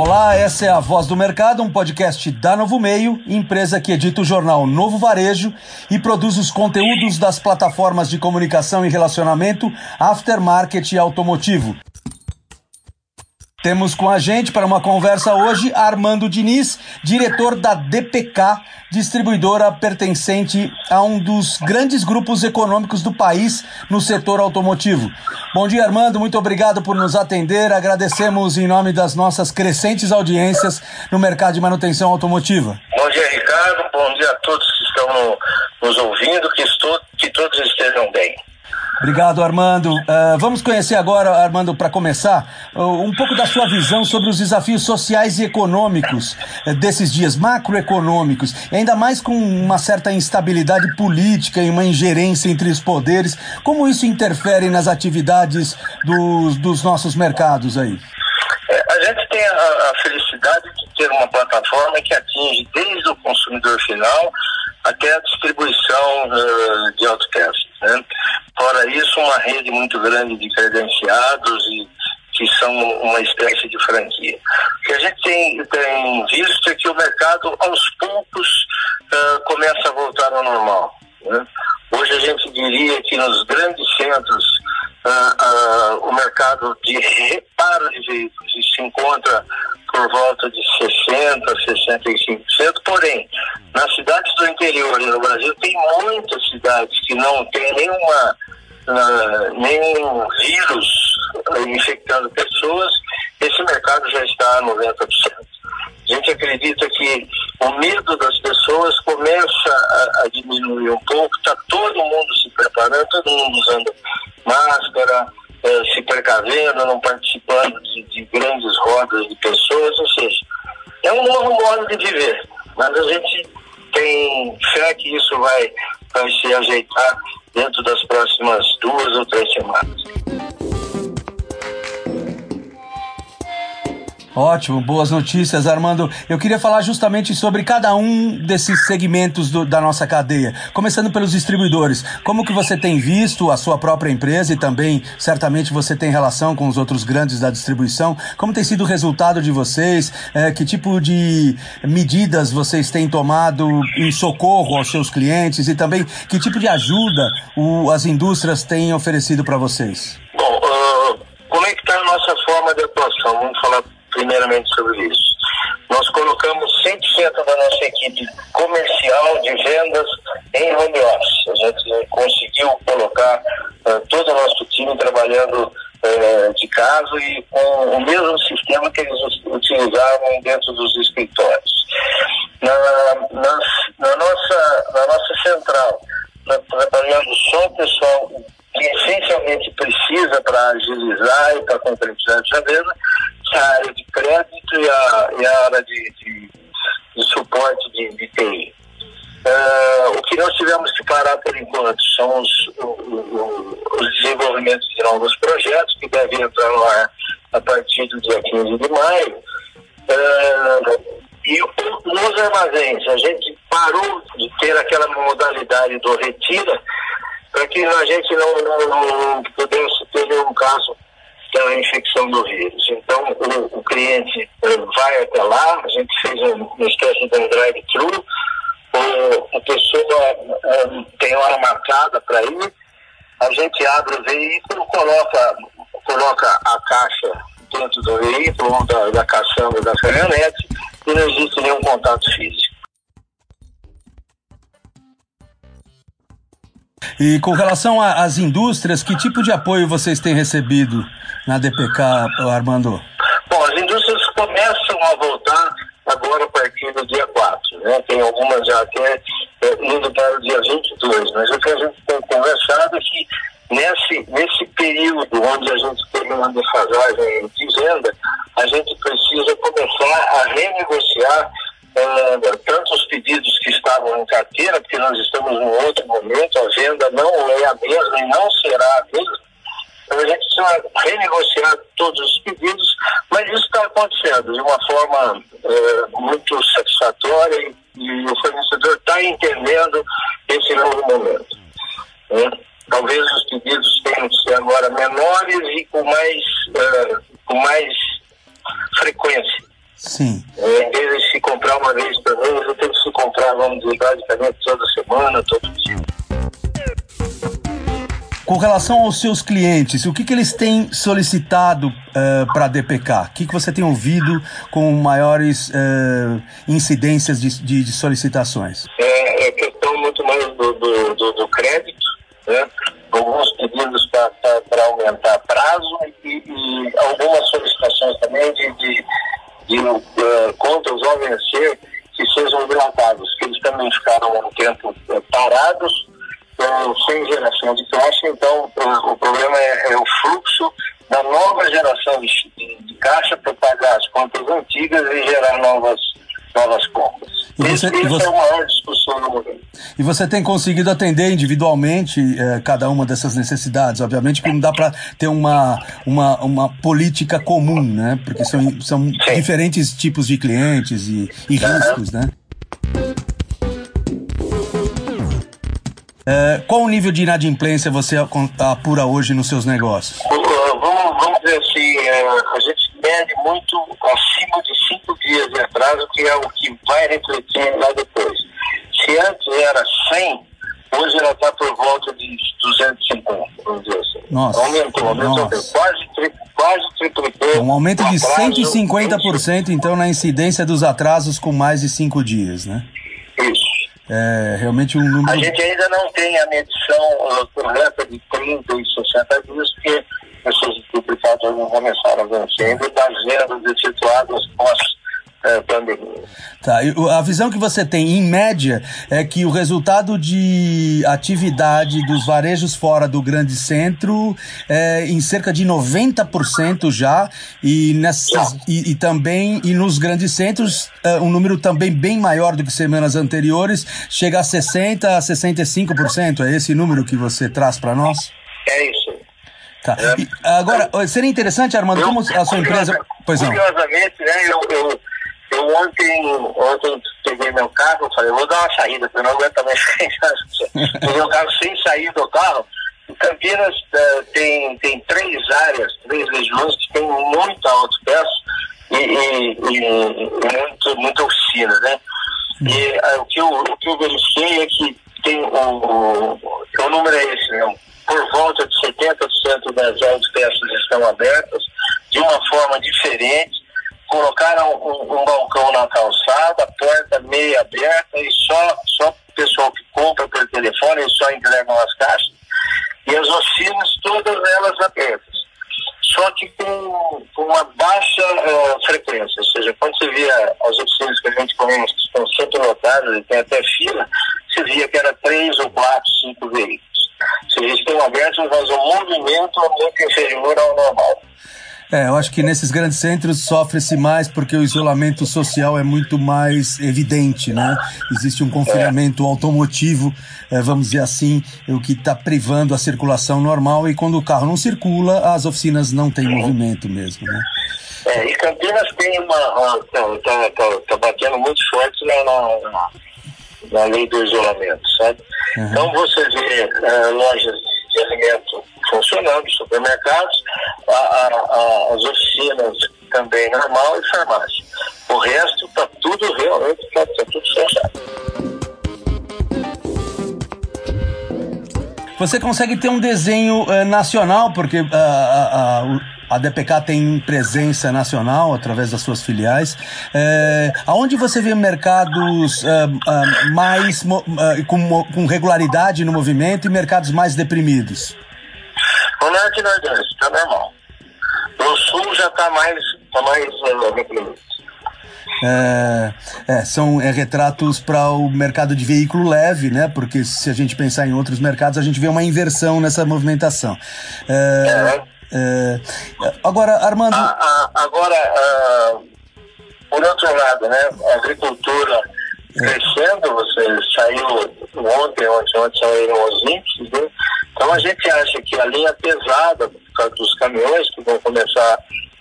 Olá, essa é a Voz do Mercado, um podcast da Novo Meio, empresa que edita o jornal Novo Varejo e produz os conteúdos das plataformas de comunicação e relacionamento Aftermarket e Automotivo. Temos com a gente para uma conversa hoje Armando Diniz, diretor da DPK, distribuidora pertencente a um dos grandes grupos econômicos do país no setor automotivo. Bom dia, Armando, muito obrigado por nos atender. Agradecemos em nome das nossas crescentes audiências no mercado de manutenção automotiva. Bom dia, Ricardo. Bom dia a todos que estão nos ouvindo, que, estou, que todos estejam bem. Obrigado, Armando. Uh, vamos conhecer agora, Armando, para começar, uh, um pouco da sua visão sobre os desafios sociais e econômicos uh, desses dias, macroeconômicos, e ainda mais com uma certa instabilidade política e uma ingerência entre os poderes. Como isso interfere nas atividades dos, dos nossos mercados aí? É, a gente tem a, a felicidade de ter uma plataforma que atinge desde o consumidor final até a distribuição uh, de autocast. Né? Fora isso, uma rede muito grande de credenciados e que são uma espécie de franquia. O que a gente tem, tem visto é que o mercado, aos poucos, uh, começa a voltar ao normal. Né? Hoje a gente diria que nos grandes centros uh, uh, o mercado de por volta de 60%, 65%, porém, nas cidades do interior e no Brasil tem muitas cidades que não tem nenhuma uh, nenhum vírus infectando pessoas, esse mercado já está a 90%. A gente acredita que o medo das pessoas começa a, a diminuir um pouco, está todo mundo se preparando, todo mundo usando Ótimo, boas notícias, Armando. Eu queria falar justamente sobre cada um desses segmentos do, da nossa cadeia, começando pelos distribuidores. Como que você tem visto a sua própria empresa e também certamente você tem relação com os outros grandes da distribuição? Como tem sido o resultado de vocês? É, que tipo de medidas vocês têm tomado em socorro aos seus clientes e também que tipo de ajuda o, as indústrias têm oferecido para vocês? Bom, uh, como é que está a nossa forma de atuação? Vamos falar primeiramente sobre isso. Nós colocamos 100% da nossa equipe comercial de vendas em home office. A gente conseguiu colocar uh, todo o nosso time trabalhando uh, de casa e com o mesmo sistema que eles utilizavam dentro dos escritórios. Na, na, na nossa, na nossa central, trabalhando só o pessoal que essencialmente precisa para agilizar e para concretizar a venda, a área de crédito e a, e a área de, de, de suporte de, de TI. Uh, o que nós tivemos que parar por enquanto são os, os desenvolvimentos de novos projetos que devem entrar no ar a partir do dia 15 de maio. Uh, e nos armazéns, a gente parou de ter aquela modalidade do retira para que a gente não, não, não pudesse ter nenhum caso da infecção do vírus. Então, o, o cliente vai até lá, a gente fez uma espécie de um drive-thru, a pessoa um, tem hora marcada para ir, a gente abre o veículo, coloca, coloca a caixa dentro do veículo, da, da caçamba da caminhonete, e não existe nenhum contato físico. E com relação às indústrias, que tipo de apoio vocês têm recebido na DPK, Armando? Bom, as indústrias começam a voltar agora a partir do dia 4, né? Tem algumas já até é, indo para o dia 22, mas o que a gente tem conversado é que nesse, nesse período onde a gente tem uma defasagem de venda, a gente precisa começar a renegociar uh, tanto os pedidos que estavam em carteira, porque nós estamos num outro momento, a venda não é a mesma e não será a mesma. Então a gente precisa renegociar todos os pedidos, mas isso está acontecendo de uma forma uh, muito satisfatória e, e o fornecedor está entendendo esse novo momento. Né? Talvez os pedidos tenham que ser agora menores e com mais, uh, Com relação aos seus clientes, o que, que eles têm solicitado uh, para a DPK? O que, que você tem ouvido com maiores uh, incidências de, de, de, solicitações? É, é questão muito mais do, do, do, do crédito, né? alguns pedidos para aumentar prazo e, e, algumas solicitações também de, de, de uh, contas ao vencer que sejam dilatados, que eles também ficaram um tempo parados sem geração de caixa, então o, o problema é, é, o fluxo da nova geração de, de, de caixa para pagar as contas antigas e gerar novas, novas compras. E você, Esse, você, é a maior discussão no momento. E você tem conseguido atender individualmente eh, cada uma dessas necessidades? Obviamente que não dá para ter uma, uma, uma política comum, né? Porque são, são diferentes tipos de clientes e, e riscos, né? É, qual o nível de inadimplência você apura hoje nos seus negócios? Vamos, vamos dizer assim, é, a gente mede muito acima de cinco dias de atraso, que é o que vai refletir lá depois. Se antes era 100, hoje ela está por volta de 250, vamos dizer assim. Nossa, aumentou, aumentou, nossa. quase, tri, quase triplicou. Um aumento de atraso, 150% então na incidência dos atrasos com mais de cinco dias, né? Isso. É realmente um número. A gente ainda não tem a medição correta de 30 e 60 dias, porque esses não começaram a vencer, das vendas efetuadas pós é. Tá, a visão que você tem, em média, é que o resultado de atividade dos varejos fora do grande centro é em cerca de 90% já, e, nessas, e, e, também e nos grandes centros, é, um número também bem maior do que semanas anteriores, chega a 60% a 65%. É esse número que você traz para nós? É isso. Tá. É. E, agora, seria interessante, Armando, eu, como a sua empresa. Pois não. Curiosamente, né, eu, eu eu ontem, ontem peguei meu carro, falei, vou dar uma saída, porque eu não aguento mais peguei o carro sem sair do carro. Em Campinas uh, tem, tem três áreas, três regiões que tem muita autopeça e, e, e, muito, muita oficina, né? E uh, o, que eu, o que eu verifiquei é que tem o, o, o número é esse, né? Por volta de 70% das autopeças estão abertas de uma forma diferente colocaram um, um, balcão na calçada, porta meia aberta e só, só o pessoal que compra pelo telefone e só entregam as caixas. E as oficinas, todas elas abertas. Só que com, com uma baixa uh, frequência, ou seja, quando você via as oficinas que a gente conhece, que estão sempre lotadas e tem até fila, você via que era três ou quatro, cinco veículos. Se eles estão abertos, movimento é muito inferior ao normal. É, eu acho que nesses grandes centros sofre-se mais porque o isolamento social é muito mais evidente, né? Existe um confinamento automotivo, é, vamos dizer assim, o que está privando a circulação normal e quando o carro não circula, as oficinas não têm movimento mesmo, né? É, e Campinas tem uma. Está tá, tá, tá batendo muito forte na, na, na, lei do isolamento, sabe? Uhum. Então você vê uh, lojas de, alimento funcionando, supermercados, a, a, a, as oficinas também normal e farmácia. O resto está tudo realmente, está tá tudo fechado. Você consegue ter um desenho uh, nacional, porque uh, a, a, DPK tem presença nacional através das suas filiais. Uh, aonde você vê mercados mais com, com regularidade no movimento e mercados mais deprimidos? O norte e nordeste, tá normal. No sul já tá mais, tá mais uh, é, é, são é, retratos para o mercado de veículo leve, né? Porque se a gente pensar em outros mercados, a gente vê uma inversão nessa movimentação. É, é. agora, Armando. A, a, agora, uh, por outro lado, né? A agricultura é. crescendo, você saiu ontem, ontem, ontem saíram os índices, né? Então a gente acha que a linha pesada dos caminhões que vão começar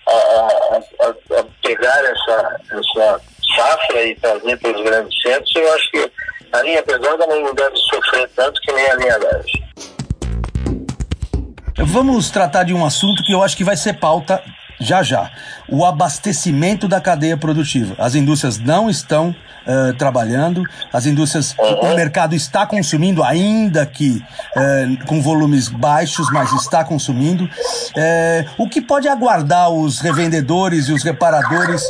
a pegar essa, essa safra e trazer para os grandes centros, eu acho que a linha pesada não deve sofrer tanto que nem a linha leve. Vamos tratar de um assunto que eu acho que vai ser pauta já já: o abastecimento da cadeia produtiva. As indústrias não estão uh, trabalhando, as indústrias, uhum. o mercado está consumindo, ainda que uh, com volumes baixos, mas está consumindo. Uh, o que pode aguardar os revendedores e os reparadores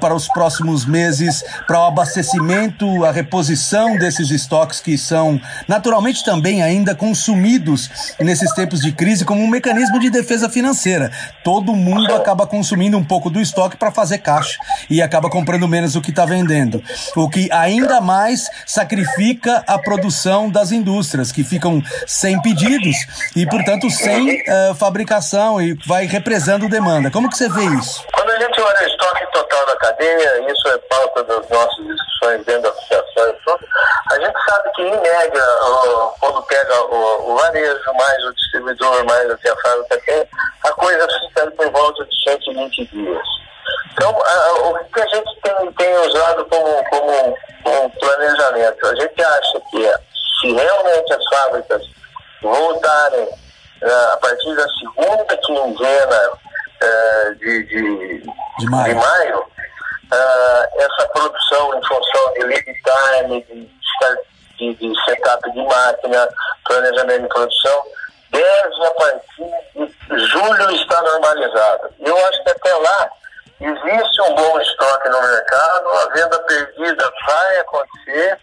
para os próximos meses, para o abastecimento, a reposição desses estoques que são naturalmente também ainda consumidos nesses tempos de crise como um mecanismo de defesa financeira. Todo mundo acaba consumindo um pouco do estoque para fazer caixa e acaba comprando menos do que está vendendo. O que ainda mais sacrifica a produção das indústrias, que ficam sem pedidos e, portanto, sem uh, fabricação e vai represando demanda. Como que você vê isso? Quando a gente olha o estoque total da cadeia, isso é pauta das nossas discussões dentro da associação, a gente sabe que, em média, quando pega o, o varejo, mais o distribuidor, mais a fábrica a coisa fica por volta de 120 dias. Então, o que a gente tem, tem usado como, como, como, planejamento? A gente acha que se realmente as fábricas voltarem a partir da segunda quinzena de, de, de, maio, de maio essa produção em função de lead time, de, de, setup de máquina, planejamento de produção, deve a partir de julho estar normalizada. Eu acho que até lá Existe um bom estoque no mercado, a venda perdida vai acontecer,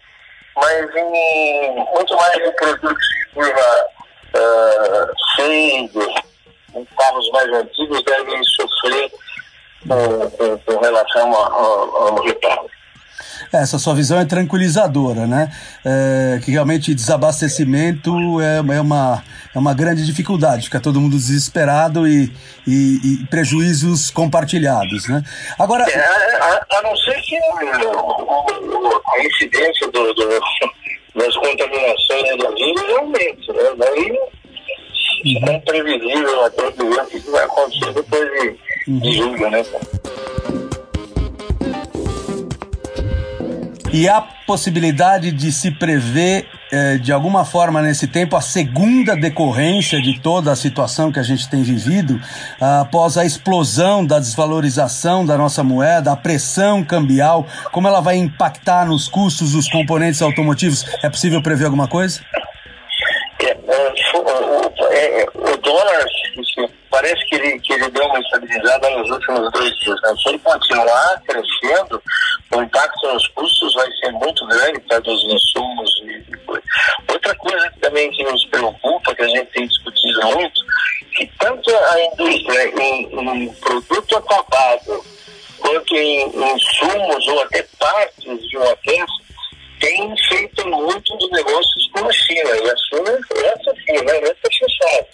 mas em muito mais em produtos de curva uh, 6, em carros mais antigos, devem sofrer com, relação ao, ao retorno. Essa sua visão é tranquilizadora, né? É, que realmente desabastecimento é, é, uma, é uma grande dificuldade, fica todo mundo desesperado e, e, e prejuízos compartilhados, né? Agora... É, a, a, não ser que a incidência do, do, das contaminações da vírus aumente, né? Daí uhum. é imprevisível até o que vai acontecer depois de, uhum. de julho, né? E há possibilidade de se prever, eh, de alguma forma, nesse tempo, a segunda decorrência de toda a situação que a gente tem vivido, ah, após a explosão da desvalorização da nossa moeda, a pressão cambial, como ela vai impactar nos custos dos componentes automotivos? É possível prever alguma coisa? É, é, é, o dólar parece que ele, que ele deu uma estabilizada nos últimos dois dias. Né? Se ele continuar crescendo, o impacto nos custos vai ser muito grande para dos insumos e. Outra coisa que também que nos preocupa, que a gente tem discutido muito, que tanto a indústria em, em produto acabado quanto em insumos ou até partes de uma peça tem feito muitos negócios com a China. E a China, essa sim, né? essa fechada.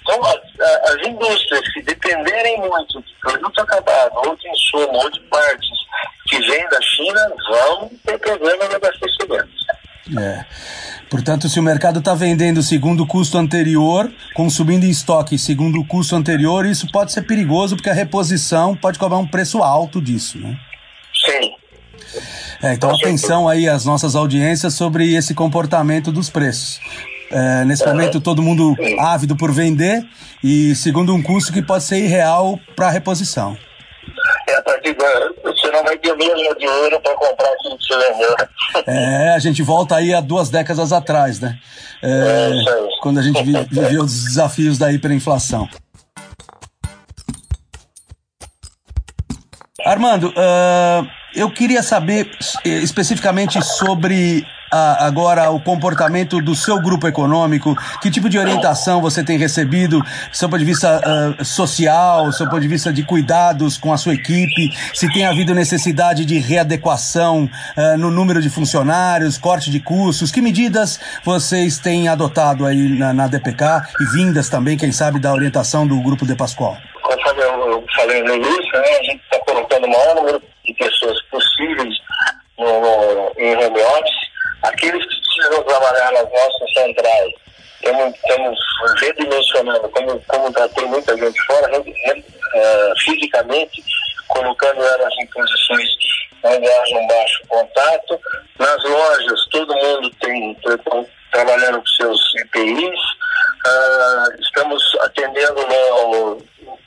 Então, as, as indústrias que dependerem muito de produto acabado, ou de insumo, ou de partes que vêm da China, vão ter problema no abastecimento. É. Portanto, se o mercado está vendendo segundo o custo anterior, consumindo em estoque segundo o custo anterior, isso pode ser perigoso porque a reposição pode cobrar um preço alto disso, né? Sim. É, então atenção aí às nossas audiências sobre esse comportamento dos preços. É, nesse momento todo mundo ávido por vender e segundo um custo que pode ser irreal para reposição. É, a partir você não vai ter mesmo dinheiro para comprar aquilo que você vendeu. É, a gente volta aí a duas décadas atrás, né? É, é quando a gente viveu os desafios da hiperinflação. Armando, uh, eu queria saber eh, especificamente sobre a, agora o comportamento do seu grupo econômico, que tipo de orientação você tem recebido, do seu ponto de vista uh, social, do seu ponto de vista de cuidados com a sua equipe, se tem havido necessidade de readequação uh, no número de funcionários, corte de custos, que medidas vocês têm adotado aí na, na DPK e vindas também, quem sabe, da orientação do grupo De Pascoal? Conforme eu falei no início, né, a gente está colocando o maior número de pessoas possíveis no, no, em home office, aqueles que precisam trabalhar nas nossas centrais, estamos redimensionando, como, como já tem muita gente fora, uh, fisicamente, colocando elas em posições onde haja um baixo contato. Nas lojas, todo mundo tem, trabalhando com seus EPIs. Uh, ah, estamos atendendo no,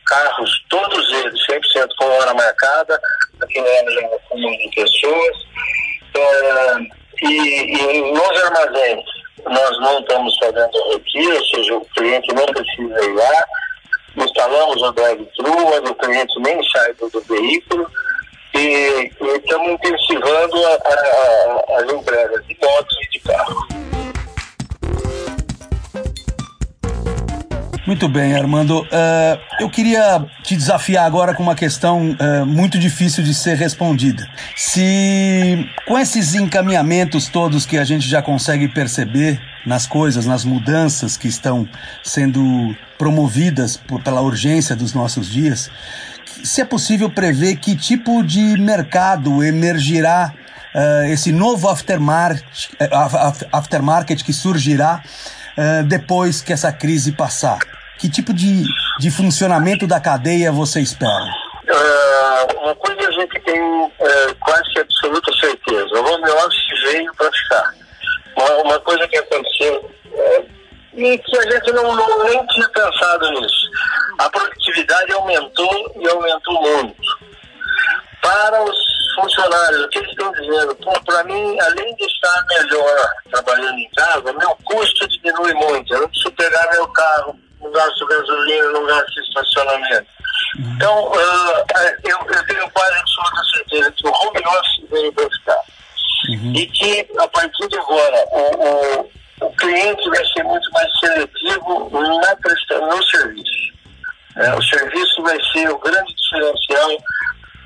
carros, todos eles, 100% com hora marcada, aqui no ano já é um de pessoas. É, e, e nos armazéns, nós não estamos fazendo retiro, ou seja, o cliente não precisa ir lá. Instalamos o drive-thru, o cliente nem sai do, veículo. E, estamos intensivando a, a, a, as entregas de motos e de carro. Muito bem, Armando. Uh, eu queria te desafiar agora com uma questão uh, muito difícil de ser respondida. Se com esses encaminhamentos todos que a gente já consegue perceber nas coisas, nas mudanças que estão sendo promovidas por, pela urgência dos nossos dias, se é possível prever que tipo de mercado emergirá uh, esse novo aftermarket, aftermarket que surgirá depois que essa crise passar? Que tipo de, de funcionamento da cadeia você espera? Uh, uma coisa a gente tem uh, quase que absoluta certeza: o home office veio para ficar. Uma, uma, coisa que aconteceu uh, e que a gente não, não, nem tinha pensado nisso. A produtividade aumentou e aumentou muito. Para os funcionários, o que eles estão dizendo? Para mim, além de estar melhor trabalhando em casa, meu custo diminui muito. Eu não preciso pegar meu carro não gasto gasolina, não gasto estacionamento. Então, uh, eu, eu, tenho quase absoluta certeza que o home office veio para ficar. Uhum. E que, a partir de agora, o, o, o, cliente vai ser muito mais seletivo na prestação, no serviço. É, o serviço vai ser o grande diferencial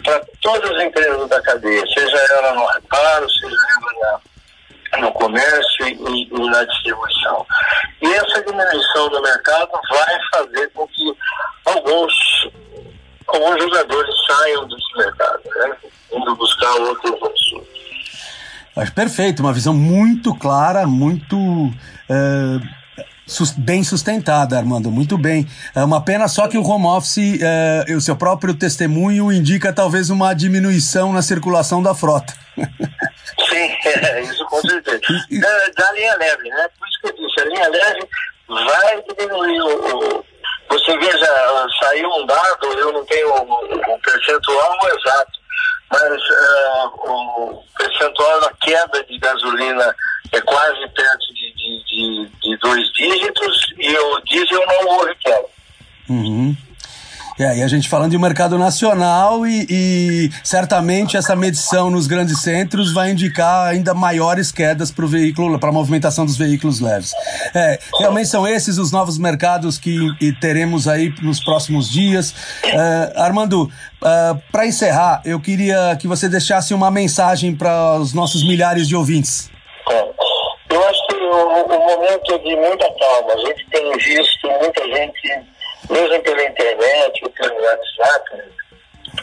para todas as empresas da cadeia, seja ela no reparo, seja ela na no comércio e, e, na distribuição. E essa diminuição do mercado vai fazer com que alguns, alguns jogadores saiam desse mercado, né? indo buscar outras opções. Acho perfeito, uma visão muito clara, muito é, bem sustentada, Armando, muito bem. É uma pena só que o home office, é, o seu próprio testemunho indica talvez uma diminuição na circulação da frota. Sim, é, isso com certeza. Da, da, linha leve, né? Por isso que eu disse, a linha leve vai diminuir o, o você veja, saiu um dado, eu não tenho o, o percentual exato, mas uh, o percentual da queda de gasolina é quase perto de, de, de, de dois dígitos e o diesel não houve queda. Uhum. É, e a gente falando de mercado nacional e, e certamente essa medição nos grandes centros vai indicar ainda maiores quedas para o veículo, para a movimentação dos veículos leves. É, realmente são esses os novos mercados que teremos aí nos próximos dias. É, Armando, é, para encerrar, eu queria que você deixasse uma mensagem para os nossos milhares de ouvintes. Eu acho que o, o momento é de muita calma. A gente tem visto muita gente mesmo pela internet ou pelo WhatsApp,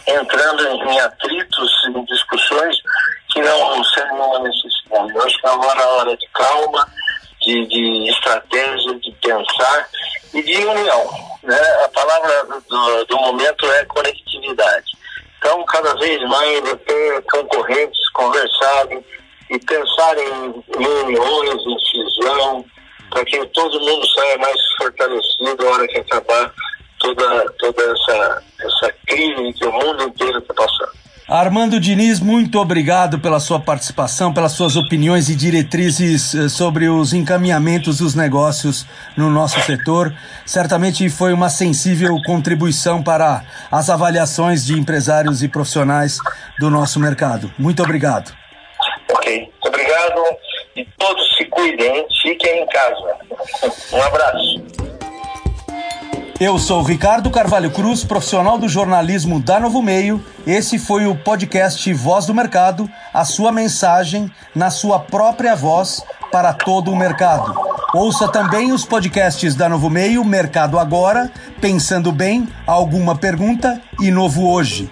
entrando em atritos, em discussões que não serem uma necessidade. Eu acho que agora é a hora de calma, de, de estratégia, de pensar e de união. Né? A palavra do, do momento é conectividade. Então, cada vez mais ter concorrentes conversarem e pensarem em uniões, em cisão, para que todo mundo saia mais fortalecido na hora que acabar toda, toda essa, essa crise que o mundo inteiro está passando. Armando Diniz, muito obrigado pela sua participação, pelas suas opiniões e diretrizes eh, sobre os encaminhamentos dos negócios no nosso setor. Certamente foi uma sensível contribuição para as avaliações de empresários e profissionais do nosso mercado. Muito obrigado. Ok, obrigado e todos se cuidem, fiquem em casa. Um abraço. Eu sou Ricardo Carvalho Cruz, profissional do jornalismo da Novo Meio. Esse foi o podcast Voz do Mercado, a sua mensagem na sua própria voz para todo o mercado. Ouça também os podcasts da Novo Meio, Mercado Agora, Pensando Bem, Alguma Pergunta e Novo Hoje.